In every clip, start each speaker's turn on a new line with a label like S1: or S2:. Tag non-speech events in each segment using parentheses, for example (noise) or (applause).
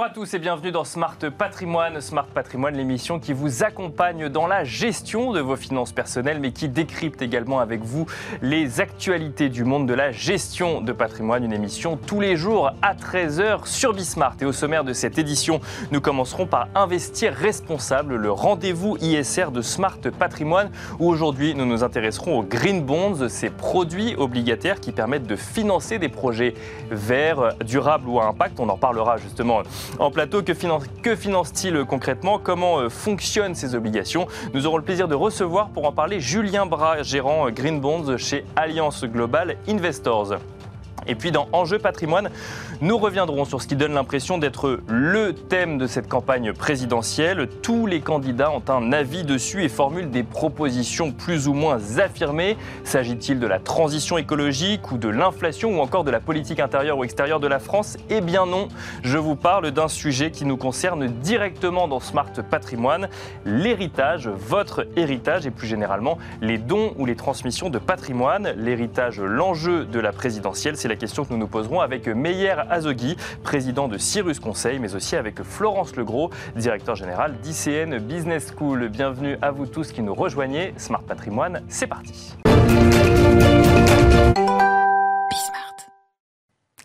S1: Bonjour à tous et bienvenue dans Smart Patrimoine. Smart Patrimoine, l'émission qui vous accompagne dans la gestion de vos finances personnelles, mais qui décrypte également avec vous les actualités du monde de la gestion de patrimoine. Une émission tous les jours à 13h sur Bismart. Et au sommaire de cette édition, nous commencerons par Investir responsable, le rendez-vous ISR de Smart Patrimoine, où aujourd'hui nous nous intéresserons aux Green Bonds, ces produits obligataires qui permettent de financer des projets verts, durables ou à impact. On en parlera justement en plateau. Que, finance-t-il concrètement? Comment euh, fonctionnent ces obligations? Nous aurons le plaisir de recevoir pour en parler Julien Bras, gérant euh, Green Bonds chez Alliance Global Investors. Et puis dans Enjeu patrimoine, nous reviendrons sur ce qui donne l'impression d'être le thème de cette campagne présidentielle. Tous les candidats ont un avis dessus et formulent des propositions plus ou moins affirmées. S'agit-il de la transition écologique ou de l'inflation ou encore de la politique intérieure ou extérieure de la France? Eh bien non, je vous parle d'un sujet qui nous concerne directement dans Smart Patrimoine, l'héritage, votre héritage et plus généralement les dons ou les transmissions de patrimoine. L'héritage, l'enjeu de la présidentielle, c'est la question que nous nous poserons avec Meyer Azogui, président de Cyrus Conseil, mais aussi avec Florence Legros, directeur général d'ICN Business School. Bienvenue à vous tous qui nous rejoignez. Smart Patrimoine, c'est parti.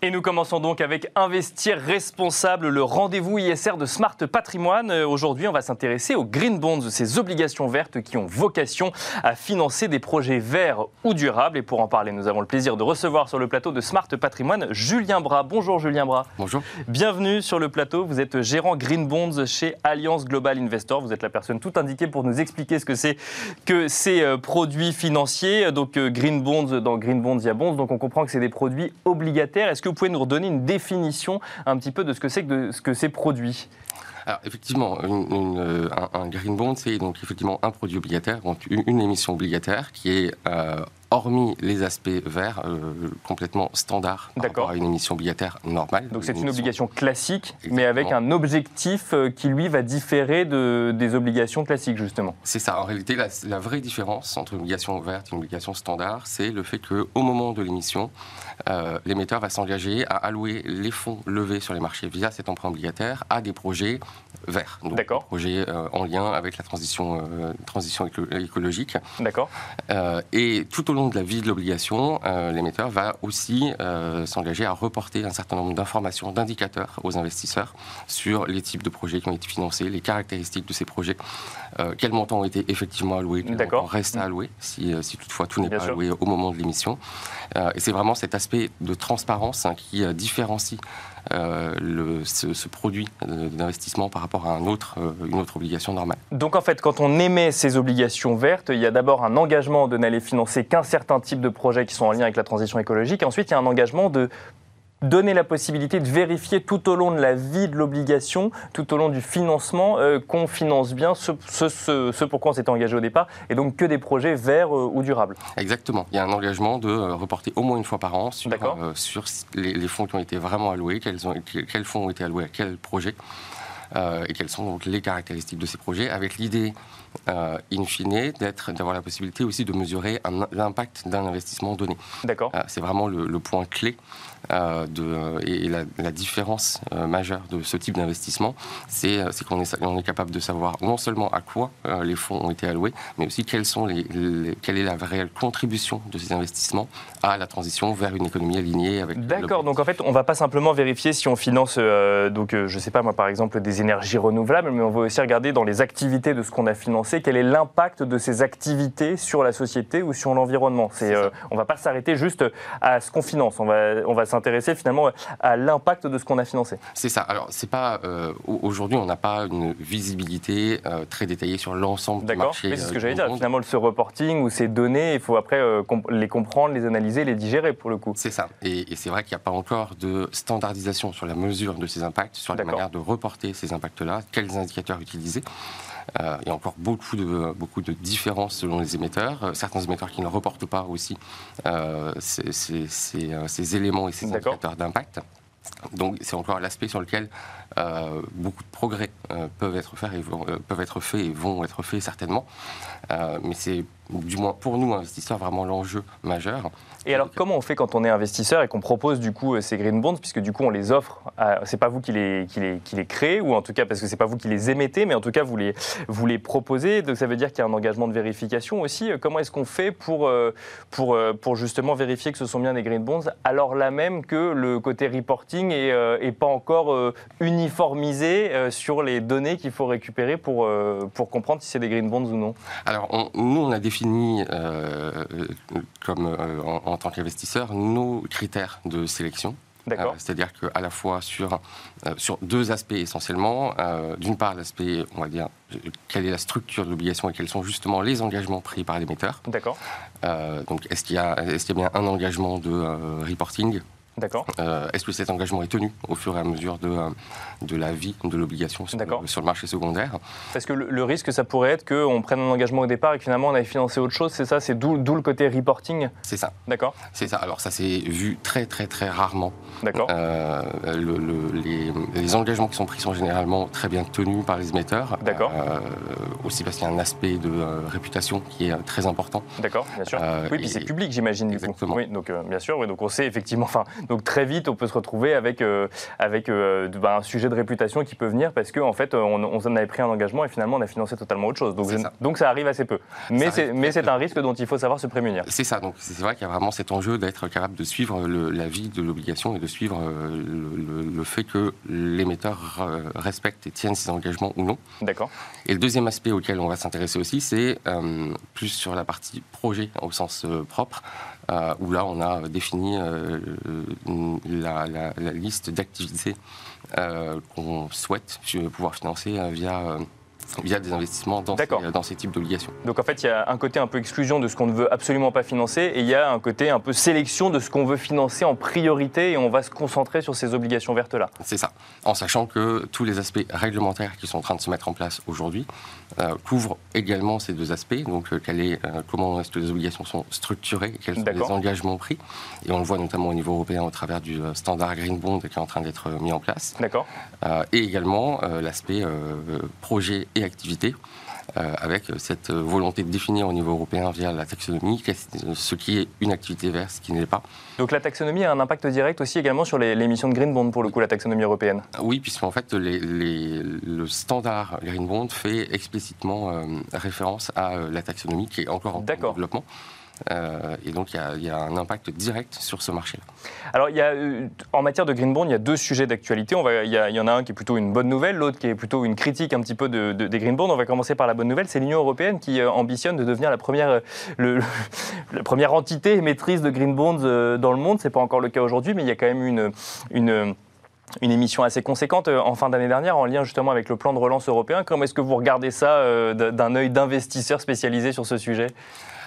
S1: Et nous commençons donc avec Investir responsable, le rendez-vous ISR de Smart Patrimoine. Euh, aujourd'hui, on va s'intéresser aux Green Bonds, ces obligations vertes qui ont vocation à financer des projets verts ou durables. Et pour en parler, nous avons le plaisir de recevoir sur le plateau de Smart Patrimoine Julien Bras. Bonjour Julien Bras.
S2: Bonjour.
S1: Bienvenue sur le plateau. Vous êtes gérant Green Bonds chez Alliance Global Investor. Vous êtes la personne tout indiquée pour nous expliquer ce que c'est que ces euh, produits financiers. Donc euh, Green Bonds, dans Green Bonds, il y a Bonds. Donc on comprend que c'est des produits obligataires. Est-ce que vous pouvez nous redonner une définition un petit peu de ce que c'est que ce que ces produits
S2: alors, effectivement, euh, un, green bond, c'est donc effectivement un produit obligataire, donc une, émission obligataire qui est euh, hormis les aspects verts, euh, complètement standard par rapport à une émission obligataire normale.
S1: Donc c'est une, obligation classique, mais avec un objectif euh, qui, lui, va différer de, des obligations classiques, justement.
S2: C'est ça. En réalité, la, vraie différence entre une obligation verte et une obligation standard, c'est le fait qu'au moment de l'émission, euh, l'émetteur va s'engager à allouer les fonds levés sur les marchés via cet emprunt obligataire à des projets verts.
S1: Donc, des
S2: projets en lien avec la transition, transition écologique.
S1: D'accord.
S2: et tout au long de la vie de l'obligation, euh, l'émetteur va aussi euh, s'engager à reporter un certain nombre d'informations, d'indicateurs aux investisseurs sur les types de projets qui ont été financés, les caractéristiques de ces projets, euh, quels montants ont été effectivement alloués, quels montants restent à allouer, si, toutefois tout n'est pas alloué au moment de l'émission. et c'est vraiment cet aspect de transparence hein, qui différencie euh, le, ce, produit d'investissement par rapport à euh, une autre obligation normale.
S1: Donc en fait, quand on émet ces obligations vertes, il y a d'abord un engagement de n'aller financer qu'un certain type de projets qui sont en lien avec la transition écologique. Ensuite, il y a un engagement de donner la possibilité de vérifier tout au long de la vie de l'obligation, tout au long du financement, euh, qu'on finance bien ce, ce, pour quoi on s'était engagé au départ, et donc que des projets verts euh, ou durables.
S2: Exactement. Il y a un engagement de euh, reporter au moins une fois par an sur, sur les, fonds qui ont été vraiment alloués, quels, ont, quels fonds ont été alloués à quel projet. et quelles sont donc les caractéristiques de ces projets, avec l'idée, in fine, d'avoir la possibilité aussi de mesurer l'impact d'un investissement donné.
S1: D'accord.
S2: c'est vraiment le, le, point clé de, et la, différence euh, majeure de ce type d'investissement, c'est euh, qu'on est, on est capable de savoir non seulement à quoi les fonds ont été alloués, mais aussi quelles sont les, quelle est la réelle contribution de ces investissements à la transition vers une économie alignée avec.
S1: D'accord. Donc en fait, on ne va pas simplement vérifier si on finance, donc je sais pas moi par exemple des énergies renouvelables, mais on va aussi regarder dans les activités de ce qu'on a financé quel est l'impact de ces activités sur la société ou sur l'environnement. On va pas s'arrêter juste à ce qu'on finance. On va, on va s'intéresser finalement à l'impact de ce qu'on a financé.
S2: C'est ça. Alors, c'est pas euh, aujourd'hui, on n'a pas une visibilité euh, très détaillée sur l'ensemble du marché.
S1: D'accord. c'est ce que j'allais dire. Finalement, ce reporting ou ces données, il faut après euh, les comprendre, les analyser, les digérer pour le coup.
S2: C'est ça. Et, c'est vrai qu'il n'y a pas encore de standardisation sur la mesure de ces impacts, sur la manière de reporter ces impacts-là, quels indicateurs utiliser. Euh, il y a encore beaucoup de, beaucoup de différences selon les émetteurs. Euh, certains émetteurs qui ne reportent pas aussi euh, ces, éléments et ces indicateurs d'impact. Donc c'est encore l'aspect sur lequel beaucoup de progrès peuvent être faits et peuvent être faits et vont être faits certainement. mais c'est du moins pour nous investisseurs vraiment l'enjeu majeur.
S1: Et alors, comment on fait quand on est investisseur et qu'on propose du coup ces green bonds, puisque du coup on les offre, c'est pas vous qui les, qui, les, qui les créez, ou en tout cas parce que c'est pas vous qui les émettez, mais en tout cas vous les, vous les proposez, donc ça veut dire qu'il y a un engagement de vérification aussi. Comment est-ce qu'on fait pour, euh, pour, euh, pour justement vérifier que ce sont bien des green bonds, alors là même que le côté reporting est, euh, est pas encore uniformisé sur les données qu'il faut récupérer pour, pour comprendre si c'est des green bonds ou non?
S2: Alors, nous, on a défini, comme en en tant qu'investisseur nos critères de sélection. Euh, c'est-à-dire qu'à la fois sur, euh, sur deux aspects essentiellement. Euh, d'une part, l'aspect, on va dire, quelle est la structure de l'obligation et quels sont justement les engagements pris par l'émetteur.
S1: D'accord.
S2: donc, est-ce qu'il y, est qu'il y, a bien un engagement de reporting
S1: D'accord.
S2: Euh, est-ce que cet engagement est tenu au fur et à mesure de, euh, de la vie de l'obligation sur, sur, le marché secondaire
S1: Parce que le, risque, ça pourrait être qu'on prenne un engagement au départ et que finalement on aille financer autre chose, c'est ça C'est d'où le côté reporting
S2: C'est ça.
S1: D'accord.
S2: C'est ça. Alors ça s'est vu très très très rarement.
S1: D'accord.
S2: Euh, les, les, engagements qui sont pris sont généralement très bien tenus par les émetteurs.
S1: D'accord.
S2: aussi parce qu'il y a un aspect de réputation qui est très important.
S1: D'accord, bien sûr. oui, puis c'est public, j'imagine.
S2: Exactement.
S1: Oui, donc bien sûr, oui, donc on sait effectivement, enfin, donc très vite, on peut se retrouver avec, euh, avec euh, bah, un sujet de réputation qui peut venir parce qu'en en fait, on, on, avait pris un engagement et finalement, on a financé totalement autre chose. Donc, ça. donc ça arrive assez peu. Mais c'est un risque dont il faut savoir se prémunir.
S2: C'est ça. Donc c'est vrai qu'il y a vraiment cet enjeu d'être capable de suivre la vie de l'obligation et de suivre euh, le, fait que l'émetteur respecte et tienne ses engagements ou non.
S1: D'accord.
S2: Et le deuxième aspect auquel on va s'intéresser aussi, c'est plus sur la partie projet au sens propre. Euh, où là on a défini euh, la, liste d'activités euh, qu'on souhaite pouvoir financer via via des investissements dans, ces, dans ces, types d'obligations.
S1: Donc en fait, il y a un côté un peu exclusion de ce qu'on ne veut absolument pas financer et il y a un côté un peu sélection de ce qu'on veut financer en priorité et on va se concentrer sur ces obligations vertes-là.
S2: C'est ça, en sachant que tous les aspects réglementaires qui sont en train de se mettre en place aujourd'hui euh, couvrent également ces deux aspects. Donc euh, est, euh, comment est-ce que les obligations sont structurées, quels sont les engagements pris. Et on le voit notamment au niveau européen au travers du standard Green Bond qui est en train d'être mis en place.
S1: D'accord.
S2: et également l'aspect projet et activité. Euh, avec cette volonté de définir au niveau européen via la taxonomie ce qui est une activité verte, ce qui n'est pas.
S1: Donc la taxonomie a un impact direct aussi également sur l'émission de Green Bond, pour le coup, la taxonomie européenne
S2: Oui, puisqu'en fait, le standard Green Bond fait explicitement euh, référence à euh, la taxonomie qui est encore en développement. Euh, et donc, il y, a un impact direct sur ce marché-là.
S1: Alors, euh, en matière de green bond, il y a deux sujets d'actualité. Il y, en a un qui est plutôt une bonne nouvelle, l'autre qui est plutôt une critique un petit peu de, des green bonds. On va commencer par la bonne nouvelle. C'est l'Union européenne qui euh, ambitionne de devenir la première, entité émettrice de green bonds dans le monde. Ce n'est pas encore le cas aujourd'hui, mais il y a quand même une une émission assez conséquente en fin d'année dernière en lien justement avec le plan de relance européen. Comment est-ce que vous regardez ça d'un œil d'investisseur spécialisé sur ce sujet?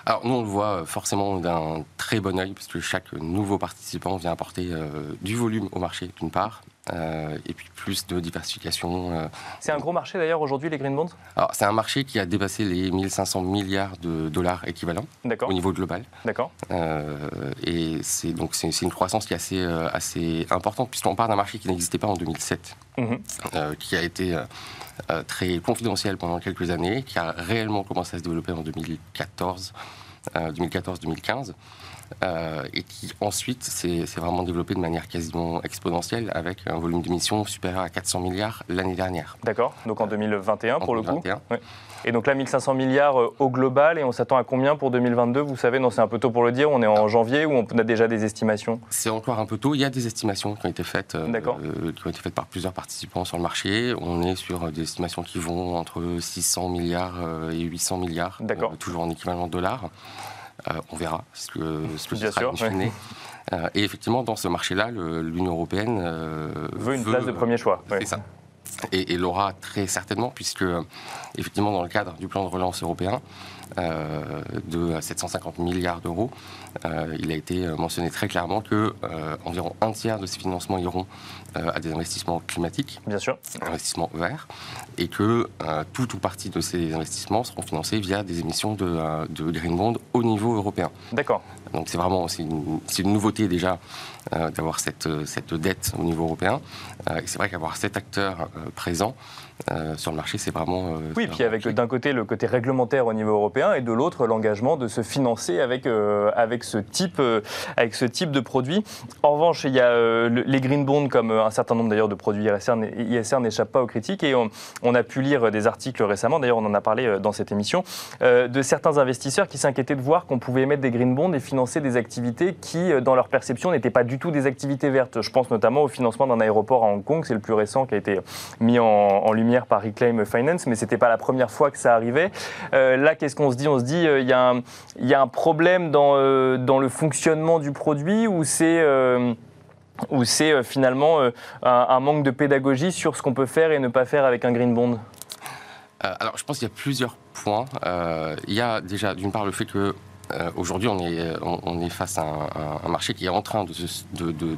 S2: Alors nous, on le voit forcément d'un très bon oeil, parce que chaque nouveau participant vient apporter euh, du volume au marché, d'une part, euh, et puis plus de diversification.
S1: Euh. C'est un gros marché d'ailleurs aujourd'hui, les green bonds
S2: Alors c'est un marché qui a dépassé les 1500 milliards de dollars équivalents au niveau global.
S1: D'accord.
S2: et c'est donc c'est une croissance qui est assez, assez importante, puisqu'on part d'un marché qui n'existait pas en 2007, mhm. qui a été euh, très confidentiel pendant quelques années, qui a réellement commencé à se développer en 2014, 2014-2015. Euh, et qui ensuite s'est vraiment développé de manière quasiment exponentielle avec un volume d'émissions supérieur à 400 milliards l'année dernière.
S1: D'accord, donc en 2021 pour le coup. Et donc là, 1500 milliards euh, au global, et on s'attend à combien pour 2022 Vous savez, non, c'est un peu tôt pour le dire, on est en janvier ou on a déjà des estimations.
S2: C'est encore un peu tôt, il y a des estimations qui ont été faites, euh, qui ont été faites par plusieurs participants sur le marché. On est sur des estimations qui vont entre 600 milliards et 800 milliards, toujours en équivalent de dollars. Euh, on verra ce que, ce que
S1: Bien
S2: sera sûr, euh, et effectivement, dans ce marché-là, l'Union européenne
S1: euh, veut une place de premier choix.
S2: C'est ça. Et, l'aura très certainement, puisque effectivement dans le cadre du plan de relance européen euh, de 750 milliards d'euros, euh, il a été mentionné très clairement que euh, environ un tiers de ces financements iront à des investissements climatiques,
S1: bien sûr,
S2: investissements verts, et que tout ou partie de ces investissements seront financés via des émissions de, de green bond au niveau européen.
S1: D'accord.
S2: Donc c'est vraiment une, nouveauté déjà d'avoir cette, cette dette au niveau européen. et c'est vrai qu'avoir cet acteur présent euh, sur le marché, c'est vraiment.
S1: Euh, oui, puis avec d'un côté le côté réglementaire au niveau européen et de l'autre l'engagement de se financer avec, euh, avec, ce type, avec ce type de produit. En revanche, il y a les green bonds, comme un certain nombre d'ailleurs de produits ISR, n'échappent pas aux critiques et on, a pu lire des articles récemment, d'ailleurs on en a parlé dans cette émission, de certains investisseurs qui s'inquiétaient de voir qu'on pouvait émettre des green bonds et financer des activités qui, dans leur perception, n'étaient pas du tout des activités vertes. Je pense notamment au financement d'un aéroport à Hong Kong, c'est le plus récent qui a été mis en, en lumière par Reclaim Finance, mais ce n'était pas la première fois que ça arrivait. Euh, là, qu'est-ce qu'on se dit? On se dit, euh, il y, a un problème dans, euh, dans le fonctionnement du produit ou c'est ou c'est finalement un, manque de pédagogie sur ce qu'on peut faire et ne pas faire avec un green bond?
S2: Alors, je pense qu'il y a plusieurs points. il y a déjà, d'une part, le fait que euh, aujourd'hui, on est, on, est face à un, marché qui est en train de, de, de,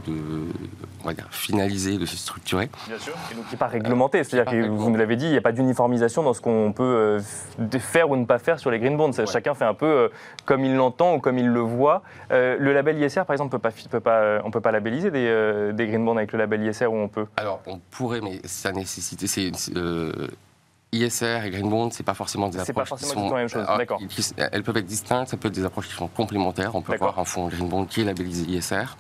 S2: on va dire, finaliser, de se structurer.
S1: Bien sûr, et donc qui n'est pas réglementé. C'est-à-dire que vous nous l'avez dit, il n'y a pas d'uniformisation dans ce qu'on peut euh, faire ou ne pas faire sur les green bonds. Chacun fait un peu euh, comme il l'entend ou comme il le voit. le label ISR, par exemple, peut pas, peut pas, on ne peut pas labelliser des, des, green bonds avec le label ISR ou on peut
S2: Alors, on pourrait, mais ça nécessite. ISR et Green Bond, c'est pas forcément des approches.
S1: Pas forcément qui sont, la même chose, ah, d'accord.
S2: Elles peuvent être distinctes, ça peut être des approches qui sont complémentaires. On peut avoir un fonds Green Bond qui est labellisé ISR.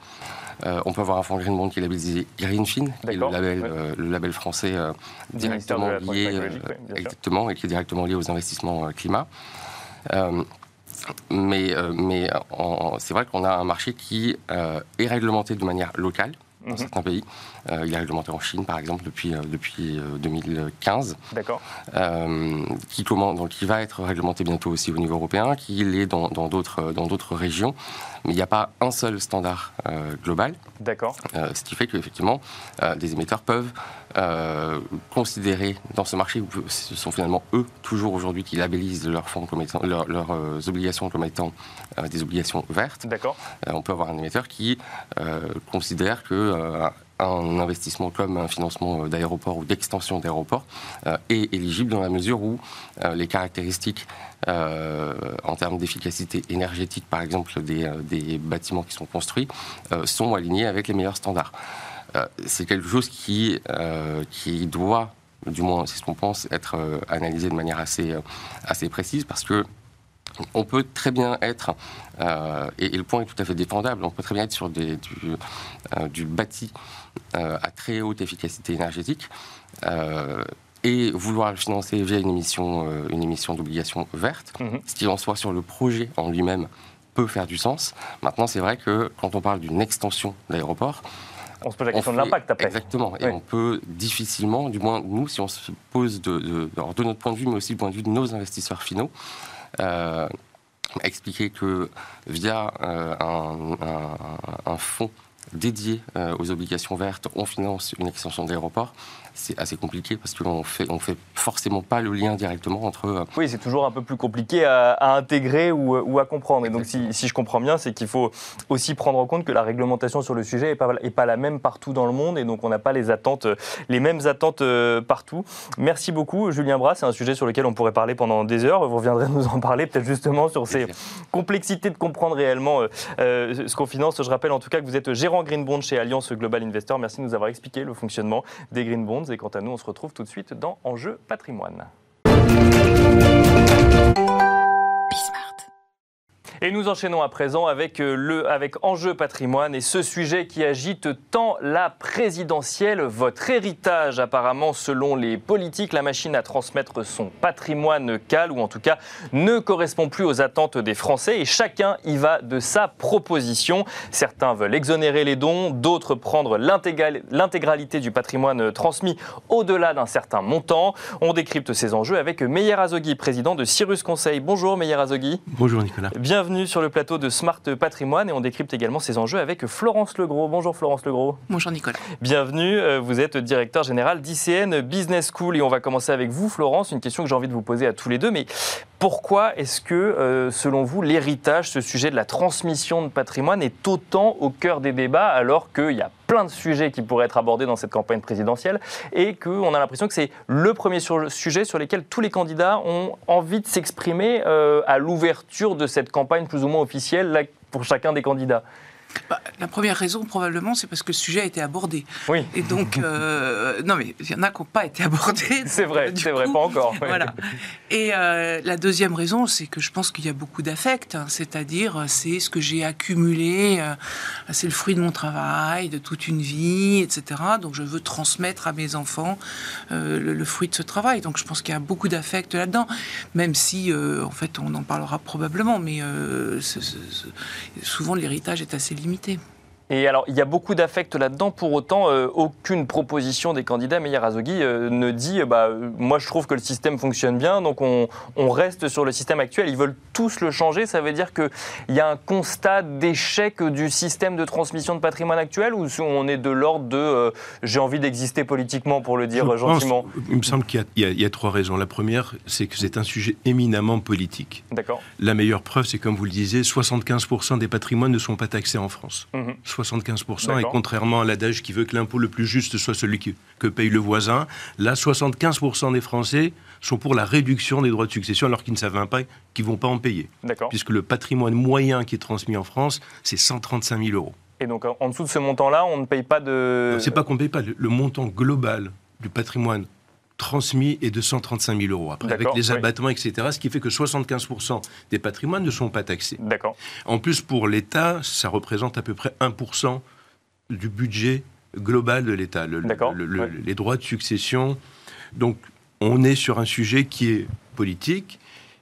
S2: Euh, on peut avoir un fonds Green Bond qui est labellisé Greenfin, qui est le label, euh, le label français euh, directement lié, exactement, et qui est directement lié aux investissements climat. mais mais c'est vrai qu'on a un marché qui est réglementé de manière locale dans mhm. certains pays. Euh, il est réglementé en Chine, par exemple, depuis, euh, depuis 2015.
S1: Euh, D'accord.
S2: qui, donc, qui va être réglementé bientôt aussi au niveau européen, qui l'est dans d'autres dans d'autres régions. Mais il n'y a pas un seul standard global.
S1: D'accord.
S2: ce qui fait qu'effectivement, des émetteurs peuvent considérer dans ce marché, où ce sont finalement eux, toujours aujourd'hui, qui labellisent leurs fonds comme étant, leurs obligations comme étant des obligations vertes.
S1: D'accord.
S2: on peut avoir un émetteur qui considère que un investissement comme un financement d'aéroport ou d'extension d'aéroport euh, est éligible dans la mesure où euh, les caractéristiques euh, en termes d'efficacité énergétique, par exemple, des, bâtiments qui sont construits, sont alignées avec les meilleurs standards. c'est quelque chose qui, doit du moins c'est ce qu'on pense, être analysé de manière assez précise parce que on peut très bien être, euh, et, le point est tout à fait défendable, on peut très bien être sur des, du, euh, bâti euh, à très haute efficacité énergétique et vouloir le financer via une émission, une émission d'obligation verte, mhm. ce qui en soit sur le projet en lui-même peut faire du sens. Maintenant, c'est vrai que quand on parle d'une extension d'aéroport,
S1: on se pose la question de l'impact après.
S2: Exactement. Et on peut difficilement, du moins nous, si on se pose de, de, de, notre point de vue, mais aussi du point de vue de nos investisseurs finaux, euh, expliquer que via euh, un, fonds dédié euh, aux obligations vertes, on finance une extension d'aéroport c'est assez compliqué parce qu'on fait, on fait forcément pas le lien directement entre.
S1: Euh, oui, c'est toujours un peu plus compliqué à, intégrer ou, à comprendre. Et donc, si, je comprends bien, c'est qu'il faut aussi prendre en compte que la réglementation sur le sujet n'est pas, est pas la même partout dans le monde et donc on n'a pas les attentes, les mêmes attentes euh, partout. Merci beaucoup, Julien Bras. C'est un sujet sur lequel on pourrait parler pendant des heures. Vous reviendrez nous en parler peut-être justement sur ces complexités de comprendre réellement euh, ce qu'on finance. Je rappelle en tout cas que vous êtes gérant Green Bond chez Alliance Global Investor. Merci de nous avoir expliqué le fonctionnement des Green Bonds. Et quant à nous, on se retrouve tout de suite dans Enjeu patrimoine. Et nous enchaînons à présent avec, euh, le, avec Enjeu patrimoine et ce sujet qui agite tant la présidentielle. Votre héritage, apparemment, selon les politiques, la machine à transmettre son patrimoine cale ou en tout cas ne correspond plus aux attentes des Français et chacun y va de sa proposition. Certains veulent exonérer les dons, d'autres prendre l'intégralité du patrimoine transmis au-delà d'un certain montant. On décrypte ces enjeux avec Meyer Azogui, président de Cyrus Conseil. Bonjour Meyer Azogui.
S3: Bonjour Nicolas.
S1: Bienvenue Bienvenue sur le plateau de Smart Patrimoine et on décrypte également ces enjeux avec Florence Legros. Bonjour Florence Legros.
S3: Bonjour Nicolas.
S1: Bienvenue, euh, vous êtes directeur général d'ICN Business School et on va commencer avec vous Florence, une question que j'ai envie de vous poser à tous les deux, mais pourquoi est-ce que euh, selon vous l'héritage, ce sujet de la transmission de patrimoine est autant au cœur des débats alors qu'il y a plein de sujets qui pourraient être abordés dans cette campagne présidentielle et qu'on a l'impression que c'est le premier sujet sur lequel tous les candidats ont envie de s'exprimer euh, à l'ouverture de cette campagne plus ou moins officielle pour chacun des candidats?
S3: Bah, la première raison, probablement, c'est parce que le sujet a été abordé.
S1: Oui.
S3: Et donc, euh, non, mais il y en a qui n'ont pas été abordés. (laughs)
S1: C'est vrai, c'est vrai, pas encore. (laughs)
S3: Voilà. Et euh, la deuxième raison, c'est que je pense qu'il y a beaucoup d'affect, hein. c'est-à-dire, c'est ce que j'ai accumulé, euh, c'est le fruit de mon travail, de toute une vie, etc. Donc, je veux transmettre à mes enfants le, fruit de ce travail. Donc, je pense qu'il y a beaucoup d'affect là-dedans, même si, en fait, on en parlera probablement, mais souvent l'héritage est assez limité.
S1: Et alors, il y a beaucoup d'affect là-dedans. Pour autant, euh, aucune proposition des candidats, Meyer Azogui, euh, ne dit bah, euh, Moi, je trouve que le système fonctionne bien, donc on, reste sur le système actuel. Ils veulent tous le changer. Ça veut dire qu'il y a un constat d'échec du système de transmission de patrimoine actuel ou on est de l'ordre de J'ai envie d'exister politiquement, pour le dire gentiment
S4: Il me semble qu'il y, y, a trois raisons. La première, c'est que c'est un sujet éminemment politique.
S1: D'accord.
S4: La meilleure preuve, c'est comme vous le disiez 75% des patrimoines ne sont pas taxés en France. Mmh. 75%, et contrairement à l'adage qui veut que l'impôt le plus juste soit celui que, paye le voisin, là, 75% des Français sont pour la réduction des droits de succession alors qu'ils ne savent pas qu'ils ne vont pas en payer. Puisque le patrimoine moyen qui est transmis en France, c'est 135 000 euros.
S1: Et donc, en dessous de ce montant-là, on ne paye pas de...
S4: C'est pas qu'on ne paye pas. Le montant global du patrimoine transmis est de 135 000 euros. Après, avec les abattements, etc., ce qui fait que 75% des patrimoines ne sont pas taxés.
S1: D'accord.
S4: En plus, pour l'État, ça représente à peu près 1% du budget global de l'État, les droits de succession. Donc, on est sur un sujet qui est politique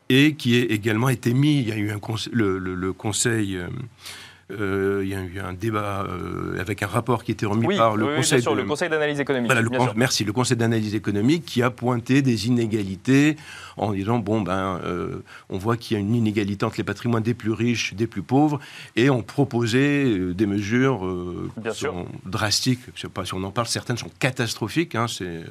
S4: et qui est également été mis. Il y a eu un le, Conseil. Euh, il y a eu un débat euh, avec un rapport qui était remis par le Conseil.
S1: le Conseil d'analyse économique.
S4: merci, le Conseil d'analyse économique qui a pointé des inégalités en disant bon ben euh, on voit qu'il y a une inégalité entre les patrimoines des plus riches, des plus pauvres, et on proposait des mesures drastiques. Je sais pas si on en parle, certaines sont catastrophiques. Hein, c'est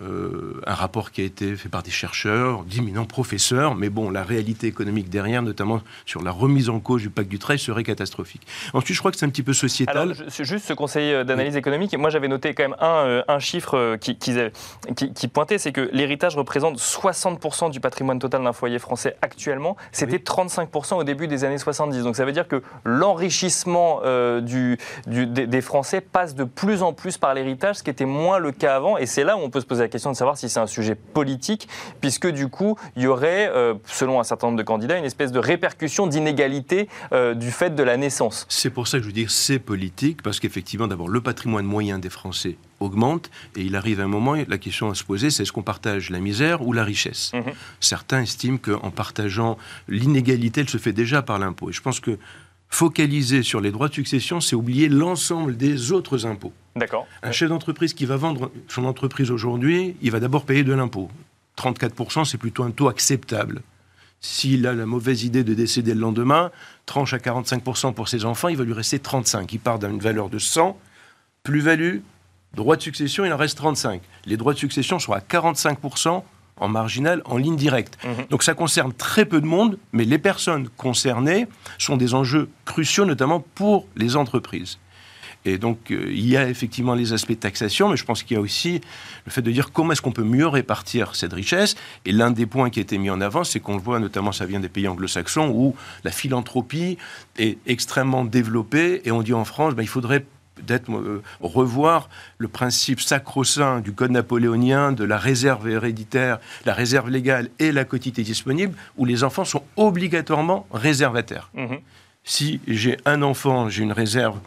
S4: euh, un rapport qui a été fait par des chercheurs, d'éminents professeurs, mais bon, la réalité économique derrière, notamment sur la remise en cause du pacte du trail, serait catastrophique. Ensuite, je crois que c'est un petit peu sociétal.
S1: Alors, juste ce conseil euh, d'analyse économique, moi j'avais noté quand même un, euh, un chiffre qui, qui, pointait, c'est que l'héritage représente 60% du patrimoine total d'un foyer français actuellement. C'était 35% au début des années 70. Donc ça veut dire que l'enrichissement du, du, des Français passe de plus en plus par l'héritage, ce qui était moins le cas avant. Et c'est là où on peut se poser la question de savoir si c'est un sujet politique, puisque du coup, il y aurait, euh, selon un certain nombre de candidats, une espèce de répercussion d'inégalité euh, du fait de la naissance.
S4: C'est pour ça que je veux dire c'est politique, parce qu'effectivement, d'abord, le patrimoine moyen des Français augmente et il arrive un moment, la question à se poser, c'est est-ce qu'on partage la misère ou la richesse? Mhm. Certains estiment qu'en partageant l'inégalité, elle se fait déjà par l'impôt. Et je pense que focaliser sur les droits de succession, c'est oublier l'ensemble des autres impôts.
S1: D'accord.
S4: Un chef d'entreprise qui va vendre son entreprise aujourd'hui, il va d'abord payer de l'impôt. 34%, c'est plutôt un taux acceptable. S'il a la mauvaise idée de décéder le lendemain, tranche à 45% pour ses enfants, il va lui rester 35. Il part d'une valeur de 100, plus-value, droit de succession, il en reste 35. Les droits de succession sont à 45% en marginal, en ligne directe. Mhm. Donc ça concerne très peu de monde, mais les personnes concernées sont des enjeux cruciaux, notamment pour les entreprises. Et donc, euh, il y a effectivement les aspects de taxation, mais je pense qu'il y a aussi le fait de dire comment est-ce qu'on peut mieux répartir cette richesse. Et l'un des points qui a été mis en avant, c'est qu'on le voit, notamment ça vient des pays anglo-saxons, où la philanthropie est extrêmement développée. Et on dit en France, ben, il faudrait d'être euh, revoir le principe sacro-saint du code napoléonien de la réserve héréditaire, la réserve légale et la quotité disponible, où les enfants sont obligatoirement réservataires. Mhm. Si j'ai un enfant, j'ai une réserve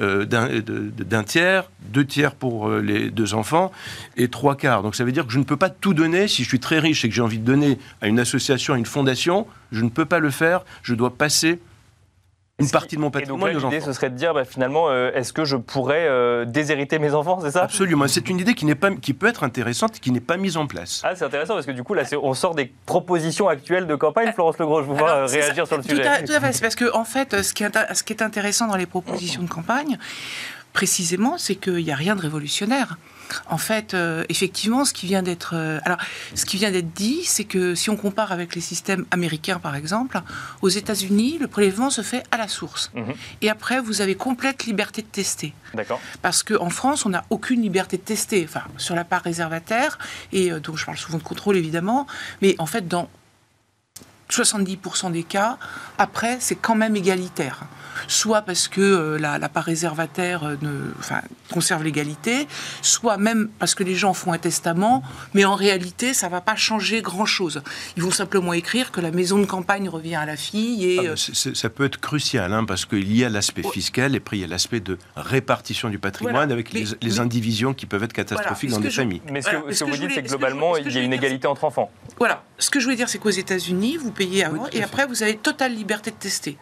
S4: euh, d'un tiers, deux tiers pour euh, les deux enfants et trois quarts. Donc ça veut dire que je ne peux pas tout donner. Si je suis très riche et que j'ai envie de donner à une association, à une fondation, je ne peux pas le faire. Je dois passer une partie de mon
S1: Et donc
S4: patrimoine
S1: l'idée, ce serait de dire, bah, finalement, euh, est-ce que je pourrais euh, déshériter mes enfants, c'est ça?
S4: Absolument. C'est une idée qui, n'est pas, qui peut être intéressante qui n'est pas mise en place.
S1: Ah, c'est intéressant parce que du coup, là, c'est- on sort des propositions actuelles de campagne. Florence Legros, je vous vois
S3: Alors,
S1: euh, réagir
S3: ça.
S1: sur le
S3: tout
S1: sujet.
S3: À, tout à fait. C'est parce que, en fait, ce qui, est, intér- ce qui est intéressant dans les propositions de campagne, précisément, c'est qu'il n'y a rien de révolutionnaire. En fait, euh, effectivement, ce qui vient d'être, euh, alors, ce qui vient d'être dit, c'est que si on compare avec les systèmes américains, par exemple, aux États-Unis, le prélèvement se fait à la source.
S1: Mhm.
S3: Et après, vous avez complète liberté de tester.
S1: D'accord.
S3: Parce qu'en France, on n'a aucune liberté de tester, enfin, sur la part réservataire, et euh, donc je parle souvent de contrôle évidemment, mais en fait, dans 70% des cas, après, c'est quand même égalitaire. Soit parce que euh, la, la part réservataire euh, ne, enfin, conserve l'égalité, soit même parce que les gens font un testament, mais en réalité, ça ne va pas changer grand-chose. Ils vont simplement écrire que la maison de campagne revient à la fille et...
S4: Ah,
S3: euh,
S4: ça peut être crucial, hein, parce qu'il y a l'aspect fiscal et après il y a l'aspect de répartition du patrimoine
S3: Voilà.
S4: avec
S3: Mais-
S4: les, les
S3: mais-
S4: indivisions qui peuvent être catastrophiques
S3: Voilà.
S4: dans des
S3: je-
S4: familles.
S1: Mais ce que,
S3: Voilà.
S1: ce
S3: Ce
S1: que
S3: que
S1: vous dites, c'est que globalement, il y a une égalité entre enfants.
S3: Voilà, ce que je voulais dire, c'est qu'aux États-Unis, vous payez avant
S4: Oui,
S3: et après, vous avez totale liberté de tester.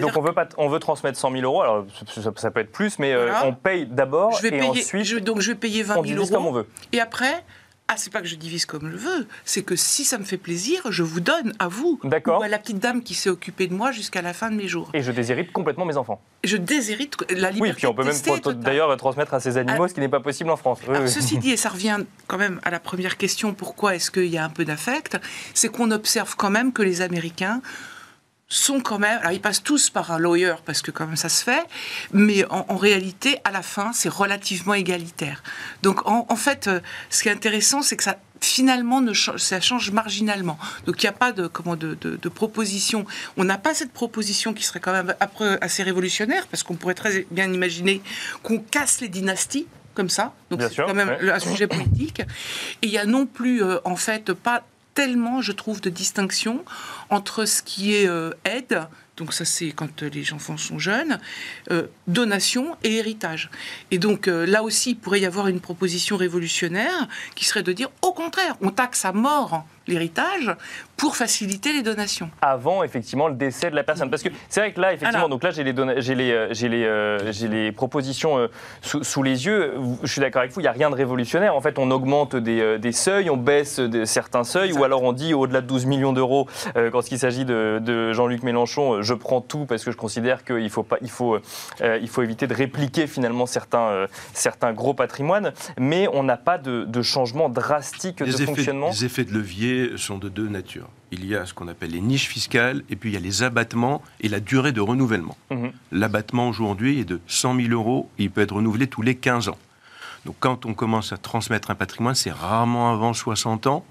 S1: Donc on veut, pas, on veut transmettre 100 000 euros, alors ça, ça peut être plus, mais euh, on paye d'abord et
S3: payer,
S1: ensuite
S3: je- donc je vais payer 20
S1: on
S3: 000
S1: divise
S3: euros.
S1: comme on veut.
S3: Et après, ah, c'est pas que je divise comme je veux, c'est que si ça me fait plaisir, je vous donne à vous. Ou à la petite dame qui s'est occupée de moi jusqu'à la fin de mes jours.
S1: Et je déshérite complètement mes enfants.
S3: Je déshérite la liberté
S1: Oui, puis on peut même d'ailleurs transmettre à ces animaux,
S3: Ah.
S1: ce qui n'est pas possible en France. Oui,
S3: Alors,
S1: oui.
S3: ceci (laughs) dit, et ça revient quand même à la première question, pourquoi est-ce qu'il y a un peu d'affect? C'est qu'on observe quand même que les Américains sont quand même, alors ils passent tous par un lawyer parce que quand même ça se fait, mais en, en réalité, à la fin, c'est relativement égalitaire. Donc en, en fait, euh, ce qui est intéressant, c'est que ça finalement ne change, ça change marginalement. Donc il n'y a pas de comment de, de- de proposition. On n'a pas cette proposition qui serait quand même après assez révolutionnaire parce qu'on pourrait très bien imaginer qu'on casse les dynasties comme ça. Donc c'est quand même
S1: ouais.
S3: un sujet politique. Et il n'y a non plus, euh, en fait, pas tellement, je trouve, de distinction entre ce qui est euh, aide, donc ça c'est quand euh, les enfants sont jeunes, euh, donation et héritage. Et donc là aussi, il pourrait y avoir une proposition révolutionnaire qui serait de dire, au contraire, on taxe à mort l'héritage pour faciliter les donations.
S1: avant effectivement le décès de la personne. Parce que c'est vrai que là, effectivement,
S3: Alors.
S1: donc là j'ai les, j'ai les, euh, j'ai les, euh, j'ai les propositions euh, sous, sous les yeux. Je suis d'accord avec vous, il n'y a rien de révolutionnaire. En fait, on augmente des, euh, des seuils, on baisse de certains seuils, ou alors on dit au-delà de 12 millions d'euros, euh, quand il s'agit de, de Jean-Luc Mélenchon, euh, je prends tout parce que je considère qu'il faut, pas, il faut, euh, il faut éviter de répliquer finalement certains, euh, certains gros patrimoines, mais on n'a pas de, de changement drastique de
S4: Les effets,
S1: fonctionnement.
S4: les effets de levier sont de deux natures. Il y a ce qu'on appelle les niches fiscales, et puis il y a les abattements et la durée de renouvellement.
S1: Mhm.
S4: L'abattement aujourd'hui est de 100 000 euros, et il peut être renouvelé tous les 15 ans. Donc quand on commence à transmettre un patrimoine, c'est rarement avant 60 ans.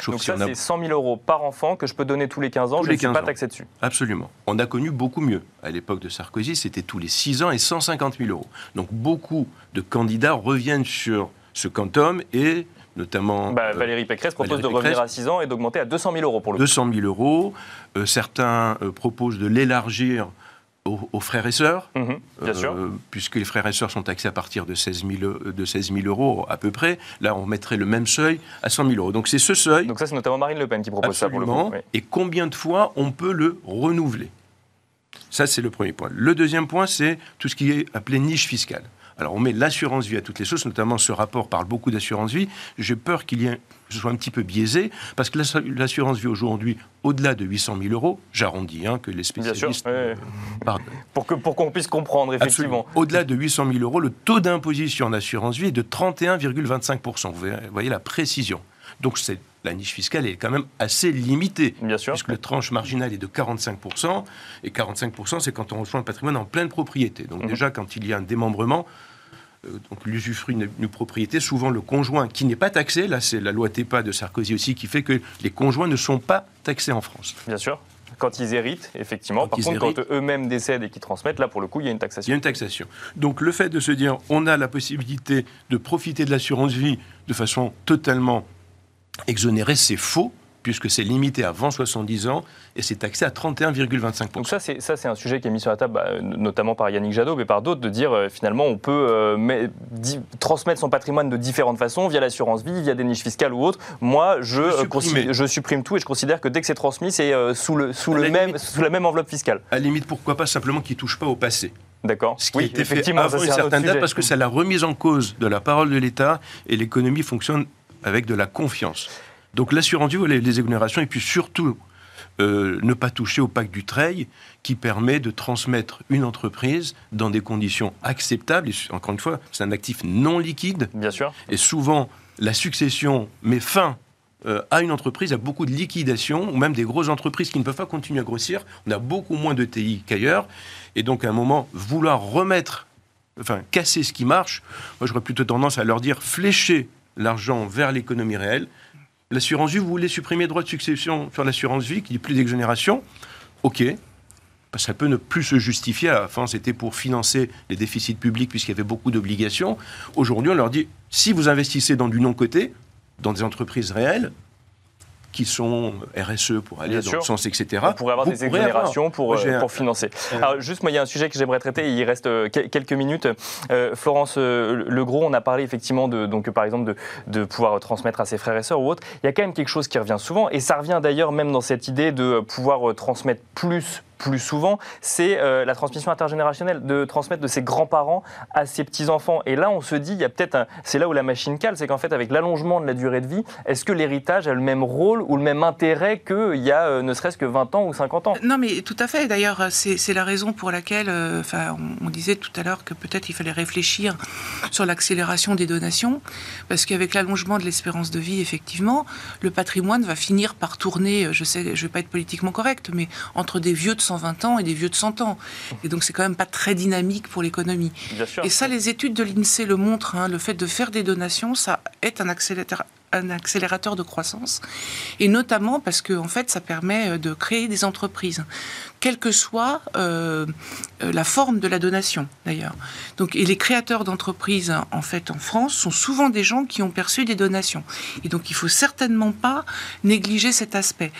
S4: Sauf
S1: Donc
S4: si
S1: ça,
S4: a-
S1: c'est 100 000 euros par enfant que je peux donner tous les 15 ans.
S4: Tous
S1: je ne suis
S4: 15
S1: pas taxé dessus.
S4: Absolument. On a connu beaucoup mieux. À l'époque de Sarkozy, c'était tous les 6 ans et 150 000 euros. Donc beaucoup de candidats reviennent sur ce quantum et notamment
S1: Bah,
S4: euh,
S1: Valérie Pécresse propose
S4: Valérie
S1: de revenir à 6 ans et d'augmenter à 200 000 euros pour le coup.
S4: 200 000 euros. Euh, certains euh, proposent de l'élargir aux, aux frères et sœurs,
S1: Mhm, bien
S4: euh,
S1: sûr.
S4: puisque les frères et sœurs sont taxés à partir de 16 000, euh, de 16 000 euros à peu près. Là, on mettrait le même seuil à 100 000 euros. Donc c'est ce seuil,
S1: Donc ça, c'est notamment Marine Le Pen qui propose ça pour le coup. oui.
S4: et combien de fois on peut le renouveler? Ça, c'est le premier point. Le deuxième point, c'est tout ce qui est appelé niche fiscale. Alors, on met l'assurance vie à toutes les choses, notamment ce rapport parle beaucoup d'assurance vie. J'ai peur qu'il y ait, que ce soit un petit peu biaisé, parce que l'assu- l'assurance vie aujourd'hui, au-delà de 800 000 euros, j'arrondis, hein, que les
S1: Bien sûr,
S4: spécialistes
S1: ouais, ouais.
S4: euh.
S1: Pour qu'on puisse comprendre effectivement.
S4: Au-delà de 800 000 euros, le taux d'imposition en assurance vie est de 31,25%. Vous voyez- vous voyez la précision. Donc, c'est- la niche fiscale est quand même assez limitée.
S1: Bien sûr.
S4: Puisque le tranche marginale est de 45%, et 45%, c'est quand on reçoit un patrimoine en pleine propriété. Donc
S1: Mhm.
S4: déjà, quand il y a un démembrement, euh, donc l'usufruit d'une propriété, souvent le conjoint qui n'est pas taxé, là c'est la loi TEPA de Sarkozy aussi qui fait que les conjoints ne sont pas taxés en France.
S1: Bien sûr. Quand ils héritent, effectivement.
S4: Quand
S1: Par contre,
S4: héritent.
S1: quand eux-mêmes décèdent et qu'ils transmettent, là, pour le coup, il y a une
S4: Il y a
S1: taxation.
S4: une taxation. Donc le fait de se dire on a la possibilité de profiter de l'assurance vie de façon totalement exonérée, c'est faux, puisque c'est limité avant 70 ans et c'est taxé à 31,25%.
S1: Donc ça, c'est ça, c'est un sujet qui est mis sur la table, bah, notamment par Yannick Jadot, mais par d'autres, de dire euh, finalement on peut euh, mais- di- transmettre son patrimoine de différentes façons, via l'assurance vie, via des niches fiscales ou autres. Moi, je, euh, je supprime tout et je considère que dès que c'est transmis, c'est sous, le, sous,
S4: À
S1: le
S4: la
S1: même,
S4: limite-
S1: sous la même enveloppe fiscale.
S4: À la limite, pourquoi pas simplement qu'il ne touche pas au passé
S1: D'accord
S4: Ce qui a été fait avant une certaine date, parce que c'est la remise en cause de la parole de l'État et l'économie fonctionne avec de la confiance. Donc l'assurance vie, les, les exonérations, et puis surtout euh, ne pas toucher au pacte du Treil qui permet de transmettre une entreprise dans des conditions acceptables. Et encore une fois, c'est un actif non liquide
S1: Bien sûr.
S4: et souvent la succession met fin euh, à une entreprise, à beaucoup de liquidations, ou même des grosses entreprises qui ne peuvent pas continuer à grossir. On a beaucoup moins de TI qu'ailleurs. Et donc, à un moment, vouloir remettre, enfin, casser ce qui marche, moi, j'aurais plutôt tendance à leur dire flécher l'argent vers l'économie réelle. L'assurance vie, vous voulez supprimer le droit de succession sur l'assurance vie, qu'il n'y plus d'exonération OK. Parce Ça peut ne plus se justifier. À la fin, c'était pour financer les déficits publics puisqu'il y avait beaucoup d'obligations. Aujourd'hui, on leur dit si vous investissez dans du non-côté, dans des entreprises réelles, qui sont RSE pour aller
S1: Bien
S4: dans
S1: sûr.
S4: le sens, etc.
S1: On pourrait avoir
S4: vous
S1: des exonérations pour, euh, pour financer.
S4: Euh,
S1: Alors, juste, moi, il y a un sujet que j'aimerais traiter. Il reste euh, que- quelques minutes. Euh, Florence Legros, on a parlé effectivement de, donc, par exemple, de, de pouvoir transmettre à ses frères et sœurs ou autres. Il y a quand même quelque chose qui revient souvent, et ça revient d'ailleurs même dans cette idée de pouvoir transmettre plus plus souvent, c'est euh, la transmission intergénérationnelle, de transmettre de ses grands-parents à ses petits-enfants. Et là, on se dit, il y a peut-être, c'est là où la machine cale, c'est qu'en fait, avec l'allongement de la durée de vie, est-ce que l'héritage a le même rôle ou le même intérêt qu'il y a euh, ne serait-ce que 20 ans ou 50 ans?
S3: Non, mais tout à fait. D'ailleurs, c'est la raison pour laquelle, euh, enfin, on, disait tout à l'heure que peut-être il fallait réfléchir sur l'accélération des donations, parce qu'avec l'allongement de l'espérance de vie, effectivement, le patrimoine va finir par tourner. Je sais, je vais pas être politiquement correct, mais entre des vieux de 120 ans et des vieux de 100 ans. Et donc, c'est quand même pas très dynamique pour l'économie. Et ça, les études de l'INSEE le montrent. hein, le fait de faire des donations, ça est un accélérateur, un accélérateur de croissance. Et notamment parce que, en fait, ça permet euh, de créer des entreprises, quelle que soit euh, euh, la forme de la donation, d'ailleurs. Donc, et les créateurs d'entreprises, en fait, en France, sont souvent des gens qui ont perçu des donations. Et donc, il faut certainement pas négliger cet aspect.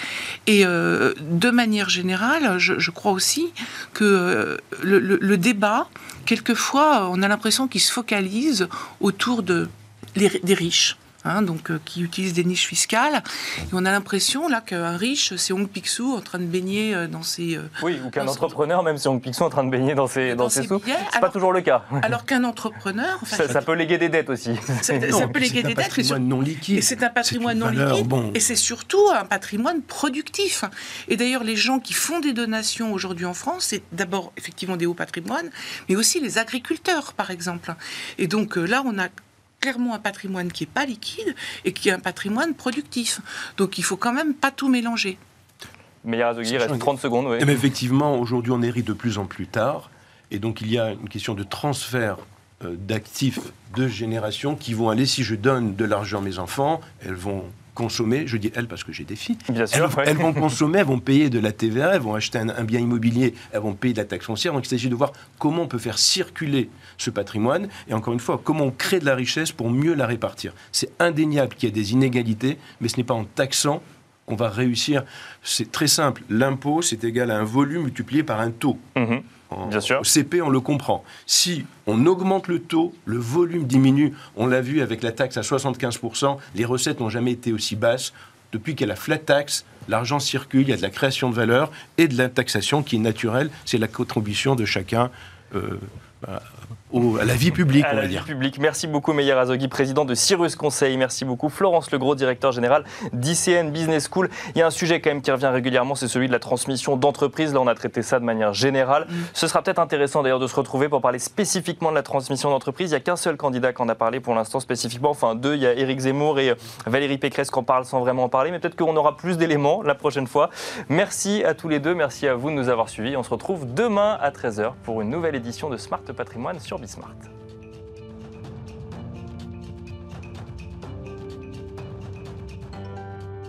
S3: Et de manière générale, je, crois aussi que le, débat, quelquefois, on a l'impression qu'il se focalise autour de, des riches. Hein, donc, euh, qui utilisent des niches fiscales. Et on a l'impression là qu'un riche, c'est Hong Picsou en train de baigner euh, dans ses, euh,
S1: Oui, ou qu'un entrepreneur, même si on Picsou, en train de baigner dans ses, dans
S3: dans
S1: ses
S3: ses
S1: sous, c'est pas toujours le cas. (laughs)
S3: alors qu'un entrepreneur, enfin,
S1: Ça, (laughs) ça peut léguer des dettes aussi.
S3: ça,
S4: Non,
S3: ça peut léguer
S4: c'est un
S3: des dettes, mais sur-
S4: patrimoine non liquide.
S3: Et c'est un patrimoine non
S4: valeur,
S3: liquide.
S4: bon.
S3: Et c'est surtout un patrimoine productif. Et d'ailleurs, les gens qui font des donations aujourd'hui en France, c'est d'abord effectivement des hauts patrimoines, mais aussi les agriculteurs, par exemple. Et donc euh, là, on a clairement un patrimoine qui n'est pas liquide et qui est un patrimoine productif. Donc il faut quand même pas tout mélanger.
S1: Azogui, il reste 30 secondes. oui.
S4: Eh bien, effectivement, aujourd'hui, on hérite de plus en plus tard. Et donc, il y a une question de transfert euh, d'actifs de génération qui vont aller, si je donne de l'argent à mes enfants, elles vont consommer, je dis elles parce que j'ai des filles,
S1: Bien
S4: elles,
S1: sûr. ouais.
S4: elles vont (laughs) consommer, elles vont payer de la TVA, elles vont acheter un, un bien immobilier, elles vont payer de la taxe foncière. Donc il s'agit de voir comment on peut faire circuler ce patrimoine et encore une fois, comment on crée de la richesse pour mieux la répartir. C'est indéniable qu'il y a des inégalités, mais ce n'est pas en taxant qu'on va réussir. C'est très simple. L'impôt, c'est égal à un volume multiplié par un taux.
S1: Mhm.
S4: En-
S1: Bien sûr.
S4: Au CP, on le comprend. Si on augmente le taux, le volume diminue. On l'a vu avec la taxe à 75%, les recettes n'ont jamais été aussi basses. Depuis qu'il y a la flat tax, l'argent circule, il y a de la création de valeur et de la taxation qui est naturelle. C'est la contribution de chacun euh, bah, au- à la vie publique,
S1: à
S4: on
S1: la
S4: va
S1: vie
S4: dire.
S1: publique. Merci beaucoup Meyer Azogui, président de Cyrus Conseil. Merci beaucoup Florence Legros, directeur général d'ICN Business School. Il y a un sujet quand même qui revient régulièrement, c'est celui de la transmission d'entreprise. Là, on a traité ça de manière générale. Ce sera peut-être intéressant d'ailleurs de se retrouver pour parler spécifiquement de la transmission d'entreprise. Il n'y a qu'un seul candidat qui en a parlé pour l'instant spécifiquement. Enfin, deux, il y a Éric Zemmour et euh, Valérie Pécresse qui en parlent sans vraiment en parler. Mais peut-être qu'on aura plus d'éléments la prochaine fois. Merci à tous les deux. Merci à vous de nous avoir suivis. On se retrouve demain à 13h pour une nouvelle édition de Smart Patrimoine sur Bismart.